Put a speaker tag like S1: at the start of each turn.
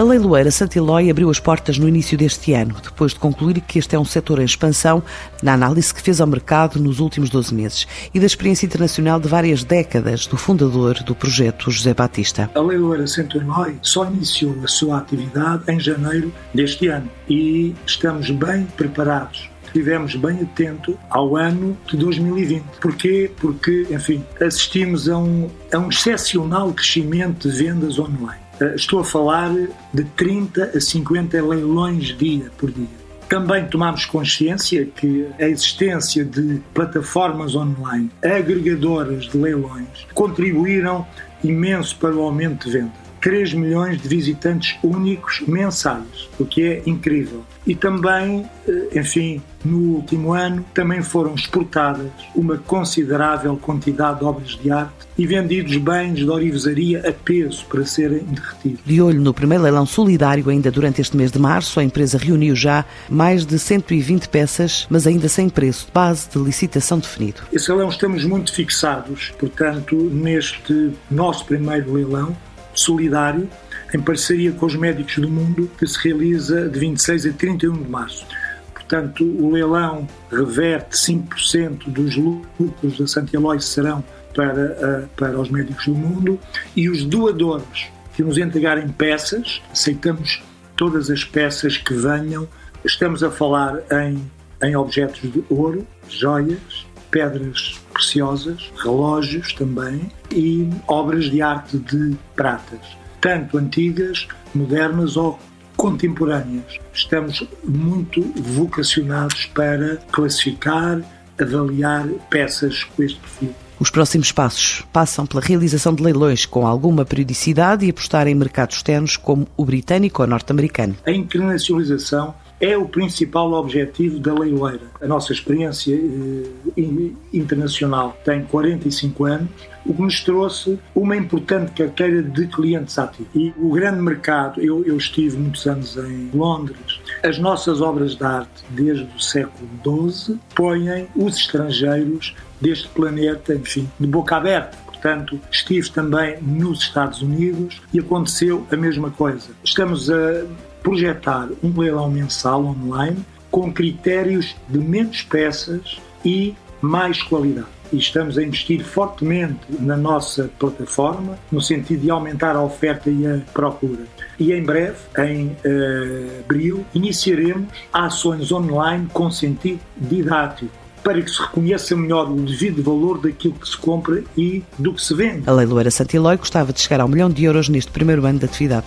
S1: A leiloeira Santilói abriu as portas no início deste ano, depois de concluir que este é um setor em expansão, na análise que fez ao mercado nos últimos 12 meses e da experiência internacional de várias décadas do fundador do projeto, José Batista.
S2: A leiloeira Santilói só iniciou a sua atividade em janeiro deste ano e estamos bem preparados estivemos bem atento ao ano de 2020. Porquê? Porque, enfim, assistimos a um, a um excepcional crescimento de vendas online. Estou a falar de 30 a 50 leilões dia por dia. Também tomamos consciência que a existência de plataformas online agregadoras de leilões contribuíram imenso para o aumento de venda. 3 milhões de visitantes únicos mensais, o que é incrível. E também, eh, enfim, no último ano também foram exportadas uma considerável quantidade de obras de arte e vendidos bens de orivesaria a peso para serem derretidos.
S1: De olho no primeiro leilão solidário, ainda durante este mês de março, a empresa reuniu já mais de 120 peças, mas ainda sem preço de base de licitação definido.
S2: Esse leilão estamos muito fixados, portanto, neste nosso primeiro leilão solidário, em parceria com os médicos do mundo, que se realiza de 26 a 31 de março. Portanto, o leilão reverte 5% dos lucros da Santialói serão para, eh, para os médicos do mundo e os doadores que nos entregarem peças, aceitamos todas as peças que venham. Estamos a falar em, em objetos de ouro, joias, pedras preciosas, relógios também e obras de arte de pratas, tanto antigas, modernas ou contemporâneas. Estamos muito vocacionados para classificar, avaliar peças com este perfil.
S1: Os próximos passos passam pela realização de leilões com alguma periodicidade e apostar em mercados externos como o britânico ou norte-americano.
S2: A internacionalização é o principal objetivo da leiloeira. A nossa experiência eh, internacional tem 45 anos, o que nos trouxe uma importante carteira de clientes ativos. E o grande mercado, eu, eu estive muitos anos em Londres, as nossas obras de arte desde o século XII põem os estrangeiros deste planeta, enfim, de boca aberta. Portanto, estive também nos Estados Unidos e aconteceu a mesma coisa. Estamos a projetar um leilão mensal online com critérios de menos peças e mais qualidade. E estamos a investir fortemente na nossa plataforma, no sentido de aumentar a oferta e a procura. E em breve, em uh, abril, iniciaremos ações online com sentido didático para que se reconheça melhor o devido valor daquilo que se compra e do que se vende.
S1: A leiloeira Santilói gostava de chegar ao milhão de euros neste primeiro ano de atividade.